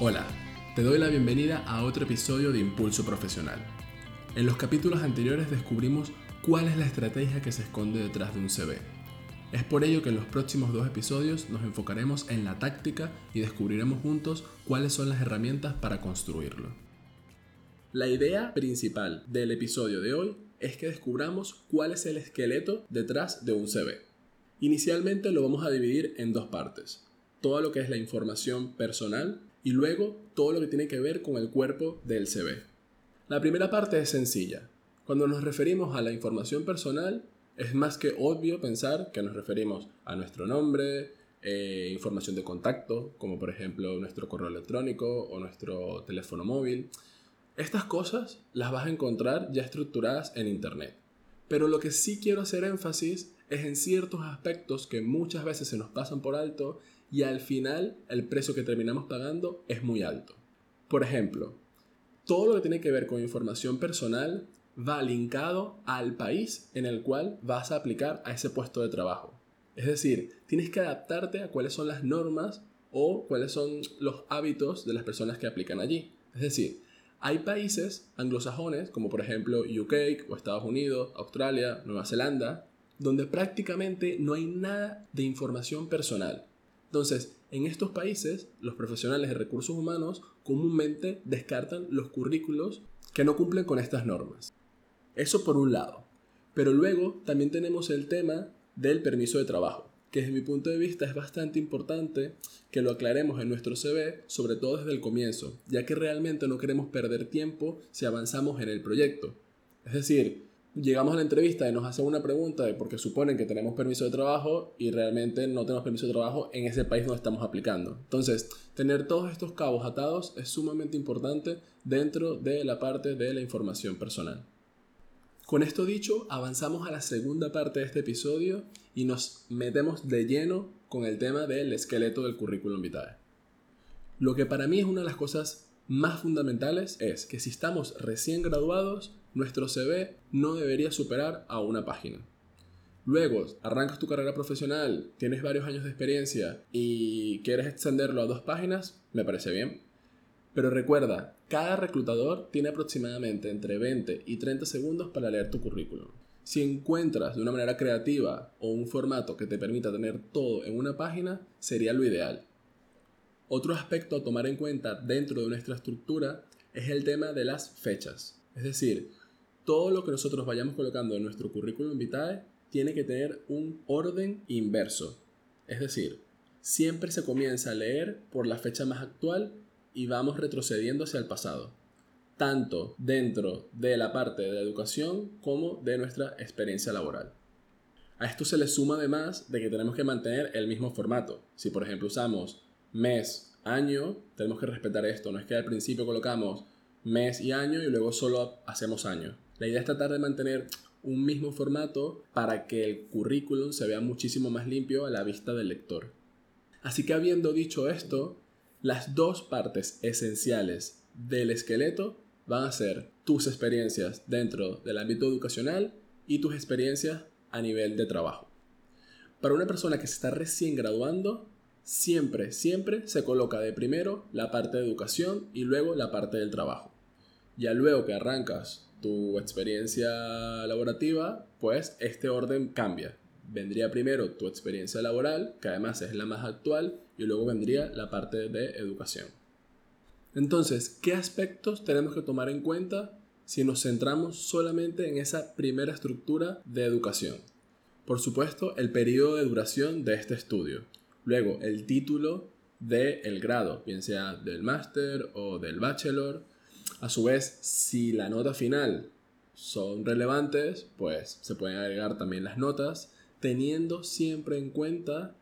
Hola, te doy la bienvenida a otro episodio de Impulso Profesional. En los capítulos anteriores descubrimos cuál es la estrategia que se esconde detrás de un CV. Es por ello que en los próximos dos episodios nos enfocaremos en la táctica y descubriremos juntos cuáles son las herramientas para construirlo. La idea principal del episodio de hoy es que descubramos cuál es el esqueleto detrás de un CV. Inicialmente lo vamos a dividir en dos partes. Todo lo que es la información personal y luego todo lo que tiene que ver con el cuerpo del CV. La primera parte es sencilla. Cuando nos referimos a la información personal, es más que obvio pensar que nos referimos a nuestro nombre, eh, información de contacto, como por ejemplo nuestro correo electrónico o nuestro teléfono móvil. Estas cosas las vas a encontrar ya estructuradas en Internet. Pero lo que sí quiero hacer énfasis es en ciertos aspectos que muchas veces se nos pasan por alto y al final el precio que terminamos pagando es muy alto. Por ejemplo, todo lo que tiene que ver con información personal va linkado al país en el cual vas a aplicar a ese puesto de trabajo. Es decir, tienes que adaptarte a cuáles son las normas o cuáles son los hábitos de las personas que aplican allí. Es decir, hay países anglosajones, como por ejemplo UK o Estados Unidos, Australia, Nueva Zelanda, donde prácticamente no hay nada de información personal. Entonces, en estos países, los profesionales de recursos humanos comúnmente descartan los currículos que no cumplen con estas normas. Eso por un lado. Pero luego también tenemos el tema del permiso de trabajo, que desde mi punto de vista es bastante importante que lo aclaremos en nuestro CV, sobre todo desde el comienzo, ya que realmente no queremos perder tiempo si avanzamos en el proyecto. Es decir, llegamos a la entrevista y nos hacen una pregunta de porque suponen que tenemos permiso de trabajo y realmente no tenemos permiso de trabajo en ese país donde estamos aplicando. Entonces, tener todos estos cabos atados es sumamente importante dentro de la parte de la información personal. Con esto dicho, avanzamos a la segunda parte de este episodio y nos metemos de lleno con el tema del esqueleto del currículum vitae. Lo que para mí es una de las cosas más fundamentales es que si estamos recién graduados, nuestro CV no debería superar a una página. Luego, arrancas tu carrera profesional, tienes varios años de experiencia y quieres extenderlo a dos páginas, me parece bien. Pero recuerda, cada reclutador tiene aproximadamente entre 20 y 30 segundos para leer tu currículum. Si encuentras de una manera creativa o un formato que te permita tener todo en una página, sería lo ideal. Otro aspecto a tomar en cuenta dentro de nuestra estructura es el tema de las fechas. Es decir, todo lo que nosotros vayamos colocando en nuestro currículum vitae tiene que tener un orden inverso. Es decir, siempre se comienza a leer por la fecha más actual y vamos retrocediendo hacia el pasado, tanto dentro de la parte de la educación como de nuestra experiencia laboral. A esto se le suma además de que tenemos que mantener el mismo formato. Si por ejemplo usamos mes, año, tenemos que respetar esto. No es que al principio colocamos mes y año y luego solo hacemos año. La idea es tratar de mantener un mismo formato para que el currículum se vea muchísimo más limpio a la vista del lector. Así que habiendo dicho esto, las dos partes esenciales del esqueleto van a ser tus experiencias dentro del ámbito educacional y tus experiencias a nivel de trabajo. Para una persona que se está recién graduando, siempre, siempre se coloca de primero la parte de educación y luego la parte del trabajo. Ya luego que arrancas tu experiencia laborativa, pues este orden cambia. Vendría primero tu experiencia laboral, que además es la más actual, y luego vendría la parte de educación. Entonces, ¿qué aspectos tenemos que tomar en cuenta si nos centramos solamente en esa primera estructura de educación? Por supuesto, el periodo de duración de este estudio. Luego, el título del grado, bien sea del máster o del bachelor a su vez, si la nota final son relevantes, pues se pueden agregar también las notas, teniendo siempre en cuenta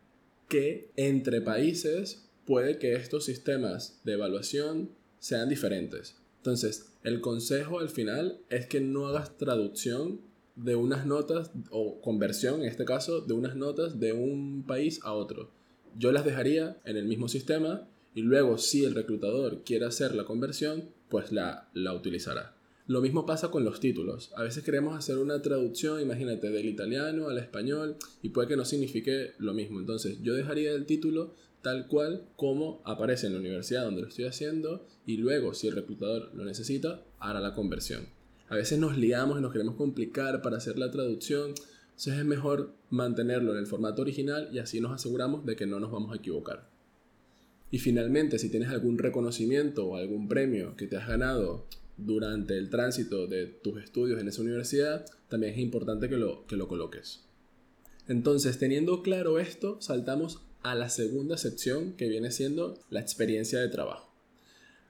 que entre países puede que estos sistemas de evaluación sean diferentes. Entonces, el consejo al final es que no hagas traducción de unas notas o conversión, en este caso, de unas notas de un país a otro. Yo las dejaría en el mismo sistema y luego si el reclutador quiere hacer la conversión, pues la, la utilizará. Lo mismo pasa con los títulos. A veces queremos hacer una traducción, imagínate, del italiano al español y puede que no signifique lo mismo. Entonces yo dejaría el título tal cual como aparece en la universidad donde lo estoy haciendo y luego si el reclutador lo necesita hará la conversión. A veces nos liamos y nos queremos complicar para hacer la traducción, entonces es mejor mantenerlo en el formato original y así nos aseguramos de que no nos vamos a equivocar. Y finalmente, si tienes algún reconocimiento o algún premio que te has ganado durante el tránsito de tus estudios en esa universidad, también es importante que lo, que lo coloques. Entonces, teniendo claro esto, saltamos a la segunda sección que viene siendo la experiencia de trabajo.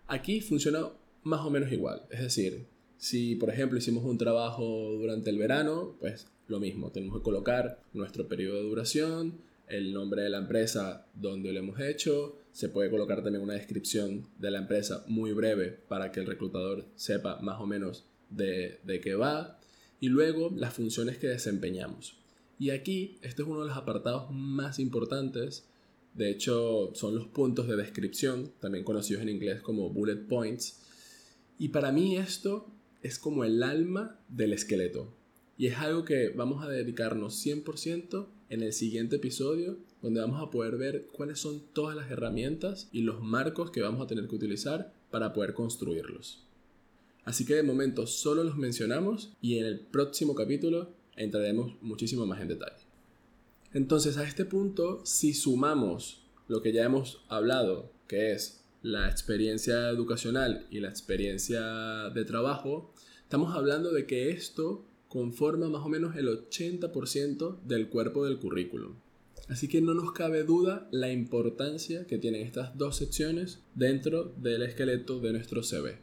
Aquí funciona más o menos igual, es decir, si por ejemplo hicimos un trabajo durante el verano, pues lo mismo, tenemos que colocar nuestro periodo de duración, el nombre de la empresa donde lo hemos hecho, se puede colocar también una descripción de la empresa muy breve para que el reclutador sepa más o menos de, de qué va y luego las funciones que desempeñamos. Y aquí, este es uno de los apartados más importantes. De hecho, son los puntos de descripción, también conocidos en inglés como bullet points. Y para mí esto es como el alma del esqueleto. Y es algo que vamos a dedicarnos 100% en el siguiente episodio, donde vamos a poder ver cuáles son todas las herramientas y los marcos que vamos a tener que utilizar para poder construirlos. Así que de momento solo los mencionamos y en el próximo capítulo entraremos muchísimo más en detalle. Entonces a este punto, si sumamos lo que ya hemos hablado, que es la experiencia educacional y la experiencia de trabajo, estamos hablando de que esto conforma más o menos el 80% del cuerpo del currículum. Así que no nos cabe duda la importancia que tienen estas dos secciones dentro del esqueleto de nuestro CV.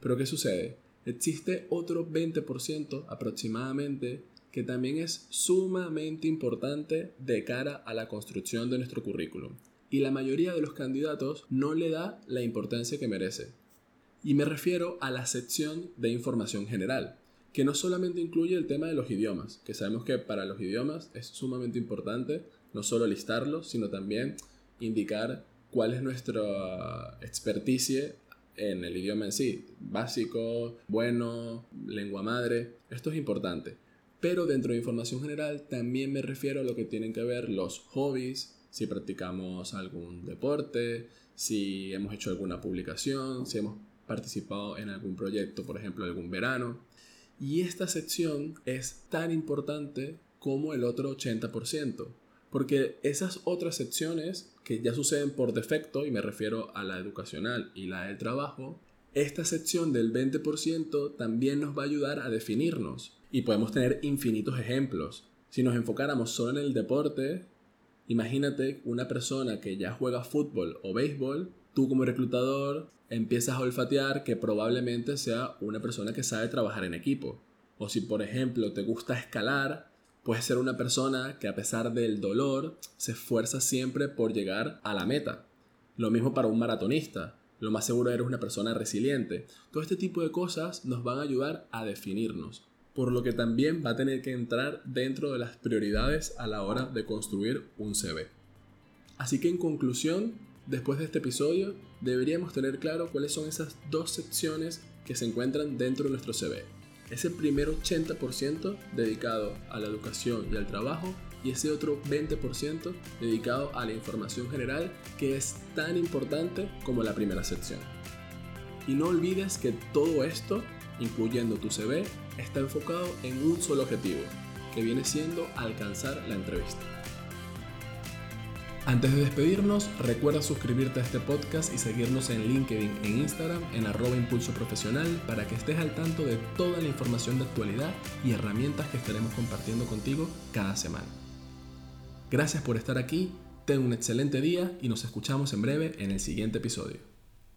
Pero ¿qué sucede? Existe otro 20% aproximadamente que también es sumamente importante de cara a la construcción de nuestro currículum. Y la mayoría de los candidatos no le da la importancia que merece. Y me refiero a la sección de información general, que no solamente incluye el tema de los idiomas, que sabemos que para los idiomas es sumamente importante no solo listarlos, sino también indicar cuál es nuestra experticia en el idioma en sí, básico, bueno, lengua madre, esto es importante. Pero dentro de información general también me refiero a lo que tienen que ver los hobbies, si practicamos algún deporte, si hemos hecho alguna publicación, si hemos participado en algún proyecto, por ejemplo, algún verano. Y esta sección es tan importante como el otro 80%, porque esas otras secciones que ya suceden por defecto, y me refiero a la educacional y la del trabajo, esta sección del 20% también nos va a ayudar a definirnos y podemos tener infinitos ejemplos. Si nos enfocáramos solo en el deporte, imagínate una persona que ya juega fútbol o béisbol, tú como reclutador empiezas a olfatear que probablemente sea una persona que sabe trabajar en equipo. O si por ejemplo te gusta escalar, puedes ser una persona que a pesar del dolor se esfuerza siempre por llegar a la meta. Lo mismo para un maratonista. Lo más seguro eres una persona resiliente. Todo este tipo de cosas nos van a ayudar a definirnos por lo que también va a tener que entrar dentro de las prioridades a la hora de construir un CV. Así que en conclusión, después de este episodio, deberíamos tener claro cuáles son esas dos secciones que se encuentran dentro de nuestro CV. Ese primer 80% dedicado a la educación y al trabajo y ese otro 20% dedicado a la información general que es tan importante como la primera sección. Y no olvides que todo esto incluyendo tu CV, está enfocado en un solo objetivo, que viene siendo alcanzar la entrevista. Antes de despedirnos, recuerda suscribirte a este podcast y seguirnos en LinkedIn e Instagram en arroba profesional para que estés al tanto de toda la información de actualidad y herramientas que estaremos compartiendo contigo cada semana. Gracias por estar aquí, ten un excelente día y nos escuchamos en breve en el siguiente episodio.